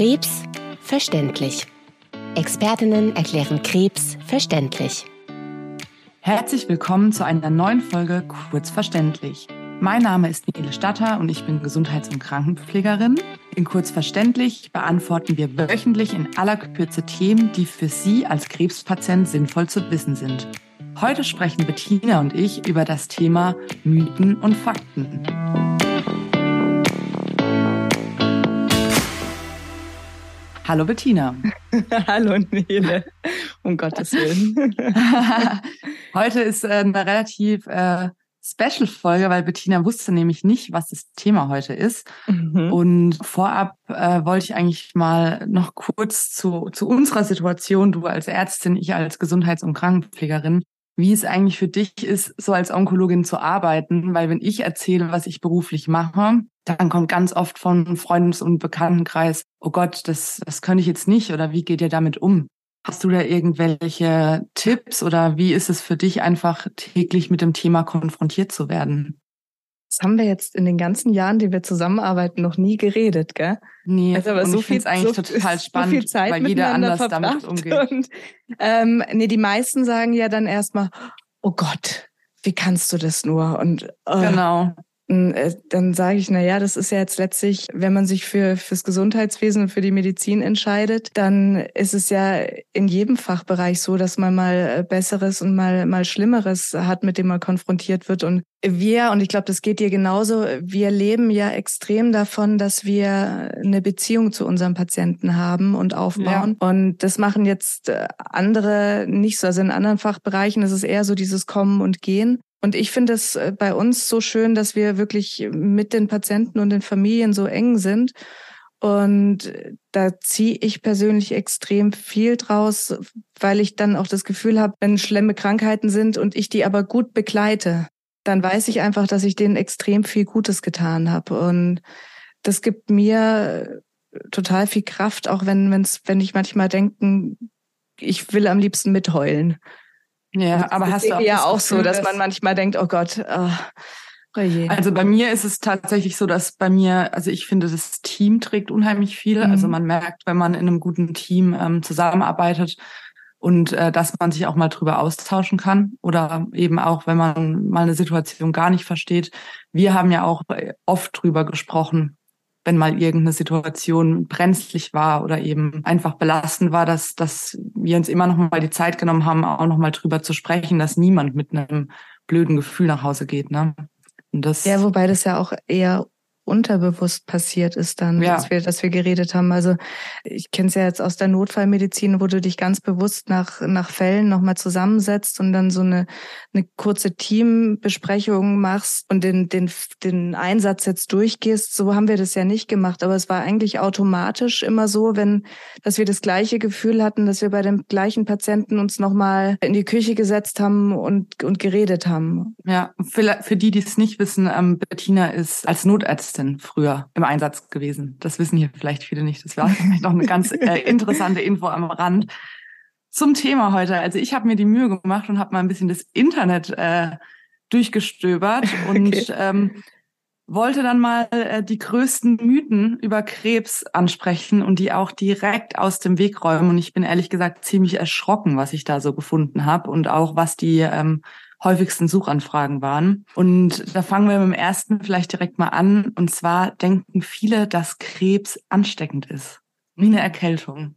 Krebs verständlich. Expertinnen erklären Krebs verständlich. Herzlich willkommen zu einer neuen Folge Kurzverständlich. Mein Name ist Michele Statter und ich bin Gesundheits- und Krankenpflegerin. In Kurzverständlich beantworten wir wöchentlich in aller Kürze Themen, die für Sie als Krebspatient sinnvoll zu wissen sind. Heute sprechen Bettina und ich über das Thema Mythen und Fakten. Hallo Bettina. Hallo Nele, um Gottes Willen. Heute ist äh, eine relativ äh, Special-Folge, weil Bettina wusste nämlich nicht, was das Thema heute ist. Mhm. Und vorab äh, wollte ich eigentlich mal noch kurz zu, zu unserer Situation, du als Ärztin, ich als Gesundheits- und Krankenpflegerin, wie es eigentlich für dich ist, so als Onkologin zu arbeiten, weil wenn ich erzähle, was ich beruflich mache, dann kommt ganz oft von Freundes- und Bekanntenkreis, oh Gott, das, das könnte ich jetzt nicht oder wie geht ihr damit um? Hast du da irgendwelche Tipps oder wie ist es für dich einfach täglich mit dem Thema konfrontiert zu werden? Das haben wir jetzt in den ganzen Jahren, die wir zusammenarbeiten, noch nie geredet, gell? Nee, also aber so viel eigentlich so, total spannend, so viel Zeit weil jeder anders damit umgeht. Und, ähm, nee, die meisten sagen ja dann erstmal, oh Gott, wie kannst du das nur? Und äh, genau. Äh, dann sage ich, na ja, das ist ja jetzt letztlich, wenn man sich für fürs Gesundheitswesen und für die Medizin entscheidet, dann ist es ja in jedem Fachbereich so, dass man mal äh, besseres und mal mal schlimmeres hat, mit dem man konfrontiert wird. Und wir und ich glaube, das geht dir genauso, wir leben ja extrem davon, dass wir eine Beziehung zu unserem Patienten haben und aufbauen. Ja. und das machen jetzt äh, andere nicht so, also in anderen Fachbereichen ist es eher so dieses Kommen und Gehen und ich finde es äh, bei uns so schön, dass wir wirklich mit den Patienten und den Familien so eng sind. Und äh, da ziehe ich persönlich extrem viel draus, weil ich dann auch das Gefühl habe, wenn schlimme Krankheiten sind und ich die aber gut begleite, dann weiß ich einfach, dass ich denen extrem viel Gutes getan habe. Und das gibt mir äh, total viel Kraft, auch wenn, wenn's, wenn ich manchmal denke, ich will am liebsten mitheulen. Ja, aber hast du auch ja auch Gefühl, so, dass, dass man manchmal denkt, oh Gott, oh, oh je. Also bei mir ist es tatsächlich so, dass bei mir, also ich finde, das Team trägt unheimlich viel. Also mhm. Also man merkt, wenn man in einem guten Team ähm, zusammenarbeitet und äh, dass man sich auch mal drüber austauschen kann oder eben auch, wenn man mal eine Situation gar nicht versteht. Wir haben ja auch oft drüber gesprochen, wenn mal irgendeine Situation brenzlig war oder eben einfach belastend war, dass, dass wir uns immer noch mal die Zeit genommen haben, auch noch mal drüber zu sprechen, dass niemand mit einem blöden Gefühl nach Hause geht. Ne? Und das ja, wobei das ja auch eher unterbewusst passiert ist dann, ja. dass wir, dass wir geredet haben. Also ich kenne es ja jetzt aus der Notfallmedizin, wo du dich ganz bewusst nach, nach Fällen nochmal zusammensetzt und dann so eine, eine kurze Teambesprechung machst und den, den, den Einsatz jetzt durchgehst. So haben wir das ja nicht gemacht, aber es war eigentlich automatisch immer so, wenn, dass wir das gleiche Gefühl hatten, dass wir bei dem gleichen Patienten uns nochmal in die Küche gesetzt haben und, und geredet haben. Ja, für, für die, die es nicht wissen, ähm, Bettina ist als Notärztin Ärztin früher im Einsatz gewesen. Das wissen hier vielleicht viele nicht. Das war vielleicht noch eine ganz äh, interessante Info am Rand. Zum Thema heute. Also ich habe mir die Mühe gemacht und habe mal ein bisschen das Internet äh, durchgestöbert und okay. ähm, wollte dann mal äh, die größten Mythen über Krebs ansprechen und die auch direkt aus dem Weg räumen. Und ich bin ehrlich gesagt ziemlich erschrocken, was ich da so gefunden habe und auch was die ähm, häufigsten Suchanfragen waren. Und da fangen wir mit dem ersten vielleicht direkt mal an. Und zwar denken viele, dass Krebs ansteckend ist. Wie eine Erkältung.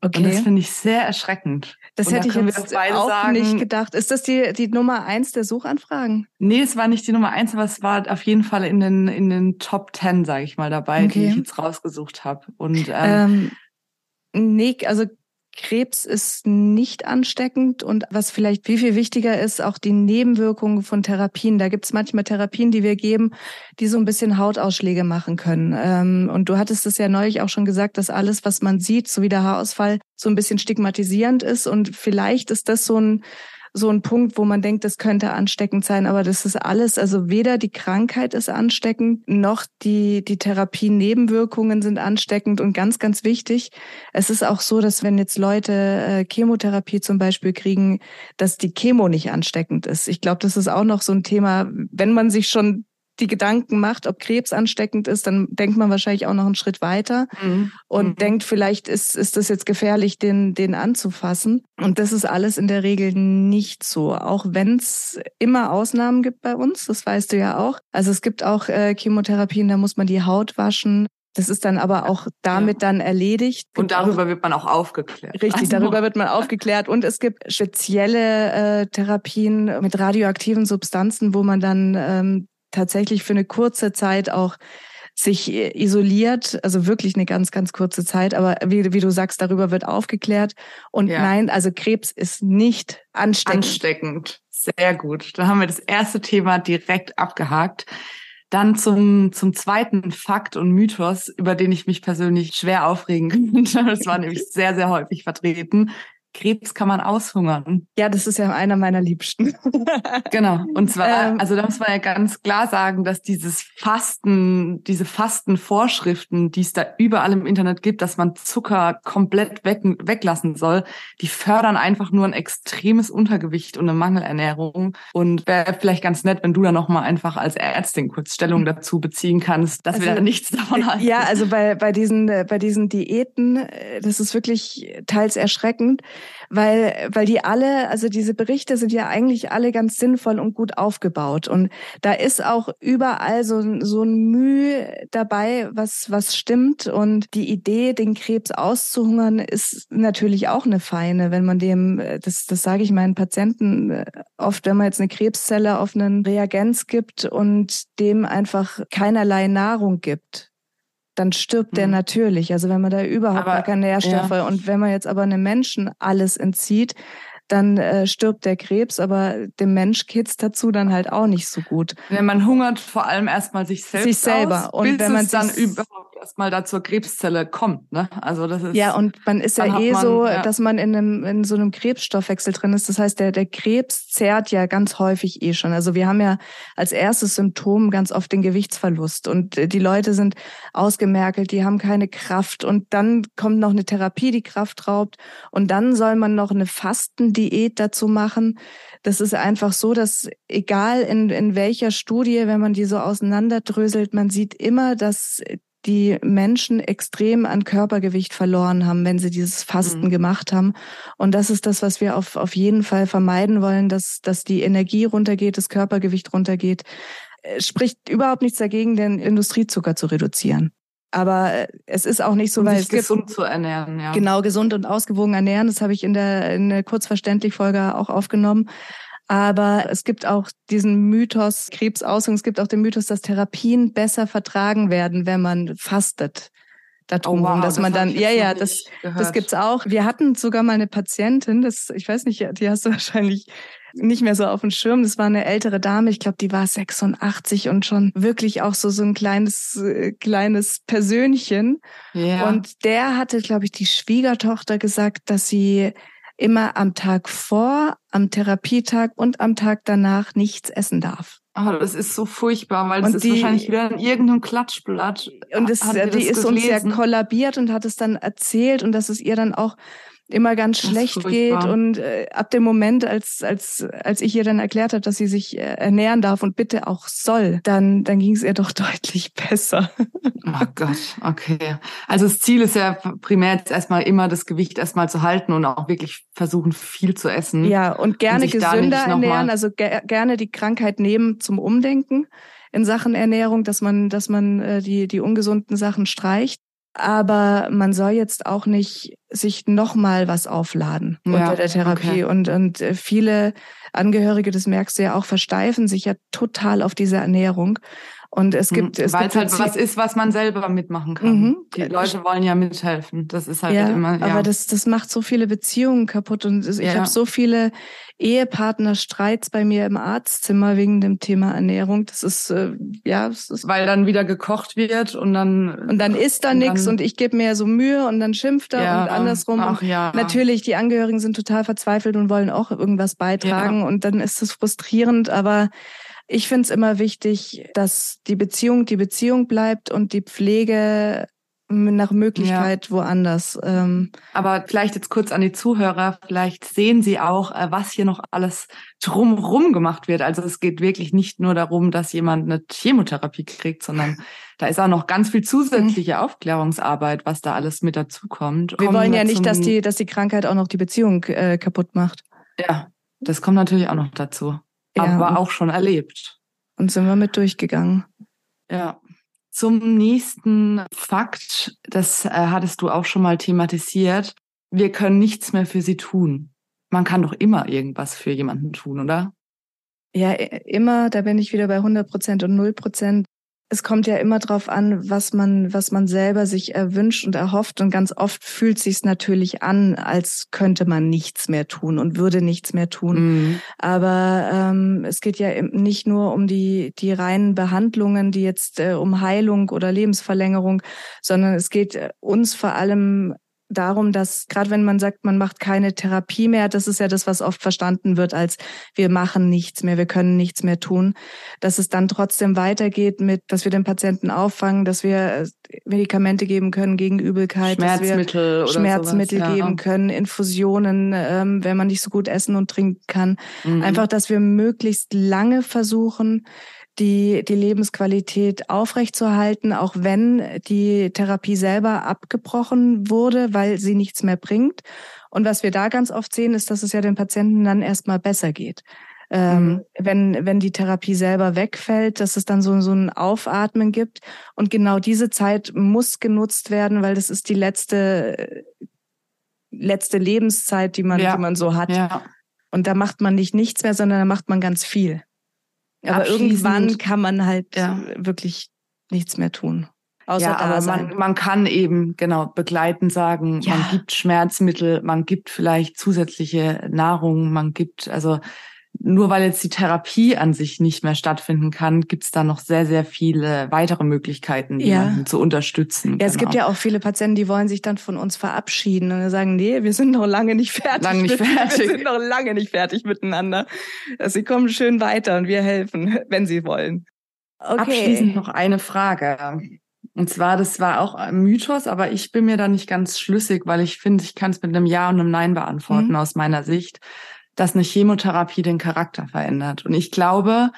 Okay. Und das finde ich sehr erschreckend. Das und hätte da ich jetzt auch sagen, nicht gedacht. Ist das die, die Nummer eins der Suchanfragen? Nee, es war nicht die Nummer eins, aber es war auf jeden Fall in den, in den Top Ten, sage ich mal, dabei, okay. die ich jetzt rausgesucht habe. Und ähm, ähm, nee, also Krebs ist nicht ansteckend und was vielleicht viel, viel wichtiger ist, auch die Nebenwirkungen von Therapien. Da gibt es manchmal Therapien, die wir geben, die so ein bisschen Hautausschläge machen können. Ähm, und du hattest es ja neulich auch schon gesagt, dass alles, was man sieht, so wie der Haarausfall, so ein bisschen stigmatisierend ist. Und vielleicht ist das so ein so ein Punkt, wo man denkt, das könnte ansteckend sein, aber das ist alles, also weder die Krankheit ist ansteckend, noch die, die Therapie-Nebenwirkungen sind ansteckend und ganz, ganz wichtig. Es ist auch so, dass wenn jetzt Leute äh, Chemotherapie zum Beispiel kriegen, dass die Chemo nicht ansteckend ist. Ich glaube, das ist auch noch so ein Thema, wenn man sich schon die Gedanken macht, ob Krebs ansteckend ist, dann denkt man wahrscheinlich auch noch einen Schritt weiter mhm. und mhm. denkt, vielleicht ist, ist das jetzt gefährlich, den, den anzufassen. Und das ist alles in der Regel nicht so, auch wenn es immer Ausnahmen gibt bei uns, das weißt du ja auch. Also es gibt auch äh, Chemotherapien, da muss man die Haut waschen. Das ist dann aber auch damit ja. dann erledigt. Und darüber wird man auch aufgeklärt. Richtig, also. darüber wird man aufgeklärt. Und es gibt spezielle äh, Therapien mit radioaktiven Substanzen, wo man dann ähm, tatsächlich für eine kurze Zeit auch sich isoliert, also wirklich eine ganz, ganz kurze Zeit. Aber wie, wie du sagst, darüber wird aufgeklärt. Und ja. nein, also Krebs ist nicht ansteckend. Ansteckend. Sehr gut. Dann haben wir das erste Thema direkt abgehakt. Dann zum, zum zweiten Fakt und Mythos, über den ich mich persönlich schwer aufregen könnte. Das war nämlich sehr, sehr häufig vertreten. Krebs kann man aushungern. Ja, das ist ja einer meiner Liebsten. genau. Und zwar, ähm, also da muss man ja ganz klar sagen, dass dieses Fasten, diese Fastenvorschriften, die es da überall im Internet gibt, dass man Zucker komplett weg, weglassen soll, die fördern einfach nur ein extremes Untergewicht und eine Mangelernährung. Und wäre vielleicht ganz nett, wenn du da nochmal einfach als Ärztin kurz Stellung dazu beziehen kannst, dass also, wir da nichts davon haben. Ja, also bei, bei diesen, bei diesen Diäten, äh, das ist wirklich teils erschreckend weil, weil die alle, also diese Berichte sind ja eigentlich alle ganz sinnvoll und gut aufgebaut. Und da ist auch überall so, so ein Mühe dabei, was, was stimmt. Und die Idee, den Krebs auszuhungern, ist natürlich auch eine feine, wenn man dem, das, das sage ich meinen Patienten äh, oft, wenn man jetzt eine Krebszelle auf einen Reagenz gibt und dem einfach keinerlei Nahrung gibt dann stirbt der mhm. natürlich. Also wenn man da überhaupt aber, gar keine Nährstoffe ja. und wenn man jetzt aber einem Menschen alles entzieht, dann äh, stirbt der Krebs, aber dem Mensch geht's dazu dann halt auch nicht so gut. Wenn man hungert vor allem erstmal sich selbst sich selber aus, und wenn man dann überhaupt erstmal da zur Krebszelle kommt. Ne? Also das ist ja und man ist ja eh man, so, ja. dass man in einem in so einem Krebsstoffwechsel drin ist. Das heißt, der der Krebs zehrt ja ganz häufig eh schon. Also wir haben ja als erstes Symptom ganz oft den Gewichtsverlust und die Leute sind ausgemerkelt, die haben keine Kraft und dann kommt noch eine Therapie, die Kraft raubt und dann soll man noch eine Fastendiät dazu machen. Das ist einfach so, dass egal in, in welcher Studie, wenn man die so auseinanderdröselt, man sieht immer, dass die Menschen extrem an Körpergewicht verloren haben, wenn sie dieses Fasten mhm. gemacht haben. Und das ist das, was wir auf, auf jeden Fall vermeiden wollen, dass, dass die Energie runtergeht, das Körpergewicht runtergeht. Es spricht überhaupt nichts dagegen, den Industriezucker zu reduzieren. Aber äh, es ist auch nicht so, weil es gesund gibt, zu ernähren, ja. Genau, gesund und ausgewogen ernähren. Das habe ich in der, in der kurzverständlich Folge auch aufgenommen. Aber es gibt auch diesen Mythos Krebsaushung, es gibt auch den Mythos, dass Therapien besser vertragen werden, wenn man fastet. Darum, oh wow, dass man dann, ja, ja, das, das gibt's auch. Wir hatten sogar mal eine Patientin, das, ich weiß nicht, die hast du wahrscheinlich nicht mehr so auf dem Schirm. Das war eine ältere Dame, ich glaube, die war 86 und schon wirklich auch so so ein kleines äh, kleines Persönchen. Ja. Und der hatte, glaube ich, die Schwiegertochter gesagt, dass sie immer am Tag vor, am Therapietag und am Tag danach nichts essen darf. Oh, das ist so furchtbar, weil das ist wahrscheinlich wieder in irgendeinem Klatschblatt. Und das, die ist uns ja kollabiert und hat es dann erzählt und dass es ihr dann auch immer ganz schlecht geht und äh, ab dem Moment, als als als ich ihr dann erklärt habe, dass sie sich äh, ernähren darf und bitte auch soll, dann dann ging es ihr doch deutlich besser. Oh Gott, okay. Also das Ziel ist ja primär jetzt erstmal immer das Gewicht erstmal zu halten und auch wirklich versuchen viel zu essen. Ja und gerne und gesünder ernähren, also ge gerne die Krankheit nehmen zum Umdenken in Sachen Ernährung, dass man dass man äh, die die ungesunden Sachen streicht aber man soll jetzt auch nicht sich nochmal was aufladen ja, unter der Therapie. Okay. Und, und äh, viele Angehörige, das merkst du ja auch, versteifen sich ja total auf diese Ernährung. Und es gibt, mhm. es Weil gibt es halt was ist, was man selber mitmachen kann. Mhm. Die Leute wollen ja mithelfen. Das ist halt ja, immer. Ja. Aber das, das macht so viele Beziehungen kaputt. Und ich ja. habe so viele Ehepartner-Streits bei mir im Arztzimmer wegen dem Thema Ernährung. Das ist äh, ja, das ist weil dann wieder gekocht wird und dann und dann isst da nichts und ich gebe mir so Mühe und dann schimpft er ja, und andersrum. Ach, ja. Natürlich, die Angehörigen sind total verzweifelt und wollen auch irgendwas beitragen und dann ist es frustrierend, aber ich finde es immer wichtig, dass die Beziehung die Beziehung bleibt und die Pflege nach Möglichkeit ja. woanders. Ähm. Aber vielleicht jetzt kurz an die Zuhörer, vielleicht sehen Sie auch, äh, was hier noch alles drumrum gemacht wird. Also es geht wirklich nicht nur darum, dass jemand eine Chemotherapie kriegt, sondern da ist auch noch ganz viel zusätzliche mhm. Aufklärungsarbeit, was da alles mit dazukommt. Wir wollen ja nicht, dass die, dass die Krankheit auch noch die Beziehung äh, kaputt macht. Ja, das kommt natürlich auch noch dazu. Ja, aber auch schon erlebt. Und sind wir mit durchgegangen. Ja. Zum nächsten Fakt, das äh, hattest du auch schon mal thematisiert. Wir können nichts mehr für sie tun. Man kann doch immer irgendwas für jemanden tun, oder? Ja, immer, da bin ich wieder bei 100 Prozent und 0 Prozent es kommt ja immer drauf an, was man, was man selber sich erwünscht und erhofft. Und ganz oft fühlt sich's natürlich an, als könnte man nichts mehr tun und würde nichts mehr tun. Mhm. Aber ähm, es geht ja nicht nur um die, die reinen Behandlungen, die jetzt äh, um Heilung oder Lebensverlängerung, sondern es geht äh, uns vor allem darum, dass gerade wenn man sagt, man macht keine Therapie mehr, das ist ja das, was oft verstanden wird als wir machen nichts mehr, wir können nichts mehr tun, dass es dann trotzdem weitergeht mit, dass wir den Patienten auffangen, dass wir äh, Medikamente geben können gegen Übelkeit, Schmerzmittel dass wir Schmerzmittel sowas, ja. geben können, Infusionen, ähm, wenn man nicht so gut essen und trinken kann. Mhm. Einfach, dass wir möglichst lange versuchen, die, die Lebensqualität aufrechtzuerhalten, auch wenn die Therapie selber abgebrochen wurde, weil sie nichts mehr bringt. Und was wir da ganz oft sehen, ist, dass es ja den Patienten dann erstmal besser geht. Ähm, mhm. wenn, wenn die Therapie selber wegfällt, dass es dann so, so ein Aufatmen gibt. Und genau diese Zeit muss genutzt werden, weil das ist die letzte, letzte Lebenszeit, die man, ja. die man so hat. Ja. Und da macht man nicht nichts mehr, sondern da macht man ganz viel. Aber irgendwann kann man halt ja. wirklich nichts mehr tun. Außer ja, aber man, man kann eben genau begleiten sagen, ja. man gibt Schmerzmittel, man gibt vielleicht zusätzliche Nahrung, man gibt, also nur weil jetzt die Therapie an sich nicht mehr stattfinden kann, gibt es da noch sehr, sehr viele weitere Möglichkeiten, jemanden ja. zu unterstützen. Ja, es genau. gibt ja auch viele Patienten, die wollen sich dann von uns verabschieden und sagen, nee, wir sind noch lange nicht fertig. Lange nicht fertig. Wir sind noch lange nicht fertig miteinander. Sie kommen schön weiter und wir helfen, wenn sie wollen. Okay. Abschließend noch eine Frage. Und zwar, das war auch ein Mythos, aber ich bin mir da nicht ganz schlüssig, weil ich finde, ich kann es mit einem Ja und einem Nein beantworten mhm. aus meiner Sicht dass eine Chemotherapie den Charakter verändert. Und ich glaube,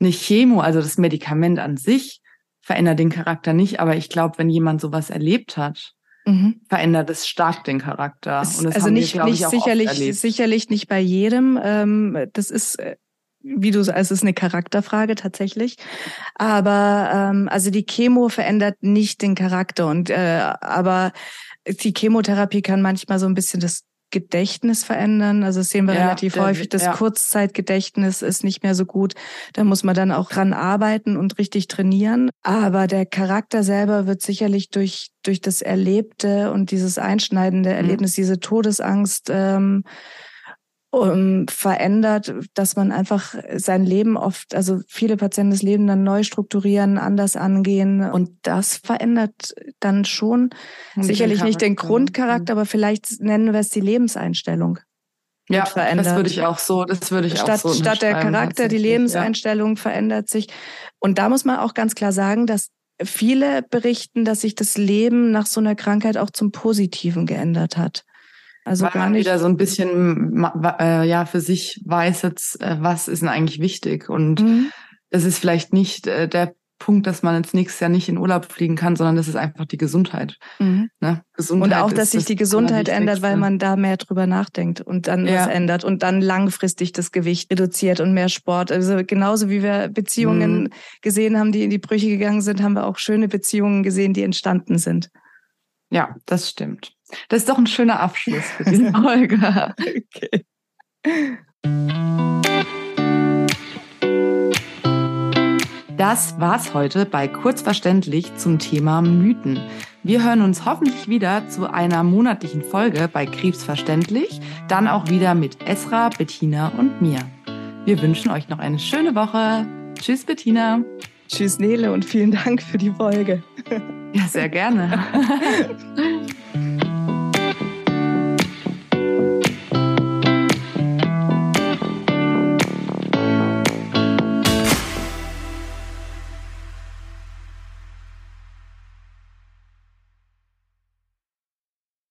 eine Chemo, also das Medikament an sich, verändert den Charakter nicht. Aber ich glaube, wenn jemand sowas erlebt hat, mhm. verändert es stark den Charakter. Es, also nicht, wir, nicht ich, sicherlich, sicherlich nicht bei jedem. Ähm, das ist äh, wie du, also es ist eine Charakterfrage tatsächlich. Aber ähm, also die Chemo verändert nicht den Charakter und äh, aber die Chemotherapie kann manchmal so ein bisschen das Gedächtnis verändern. Also das sehen wir ja, relativ häufig. Das ja. Kurzzeitgedächtnis ist nicht mehr so gut. Da muss man dann auch dran arbeiten und richtig trainieren. Aber der Charakter selber wird sicherlich durch, durch das Erlebte und dieses einschneidende mhm. Erlebnis, mhm. diese Todesangst, ähm, um, verändert, dass man einfach sein Leben oft, also viele Patienten das Leben dann neu strukturieren, anders angehen und das verändert dann schon und sicherlich den nicht den Grundcharakter, aber vielleicht nennen wir es die Lebenseinstellung. Ja, verändert. das würde ich auch so, das würde ich statt, auch so Statt der Charakter, die Lebenseinstellung ja. verändert sich. Und da muss man auch ganz klar sagen, dass viele berichten, dass sich das Leben nach so einer Krankheit auch zum Positiven geändert hat. Also Weil gar nicht. wieder so ein bisschen äh, ja für sich weiß jetzt, äh, was ist denn eigentlich wichtig. Und mhm. es ist vielleicht nicht äh, der Punkt, dass man jetzt nächstes Jahr nicht in Urlaub fliegen kann, sondern das ist einfach die Gesundheit. Mhm. Ne? Gesundheit und auch, dass sich das die Gesundheit ändert, weil man da mehr drüber nachdenkt und dann ja. was ändert und dann langfristig das Gewicht reduziert und mehr Sport. Also genauso wie wir Beziehungen mhm. gesehen haben, die in die Brüche gegangen sind, haben wir auch schöne Beziehungen gesehen, die entstanden sind. Ja, das stimmt. Das ist doch ein schöner Abschluss für diese Folge. okay. Das war's heute bei Kurzverständlich zum Thema Mythen. Wir hören uns hoffentlich wieder zu einer monatlichen Folge bei Krebsverständlich, dann auch wieder mit Esra, Bettina und mir. Wir wünschen euch noch eine schöne Woche. Tschüss, Bettina. Tschüss, Nele, und vielen Dank für die Folge. Ja, sehr gerne.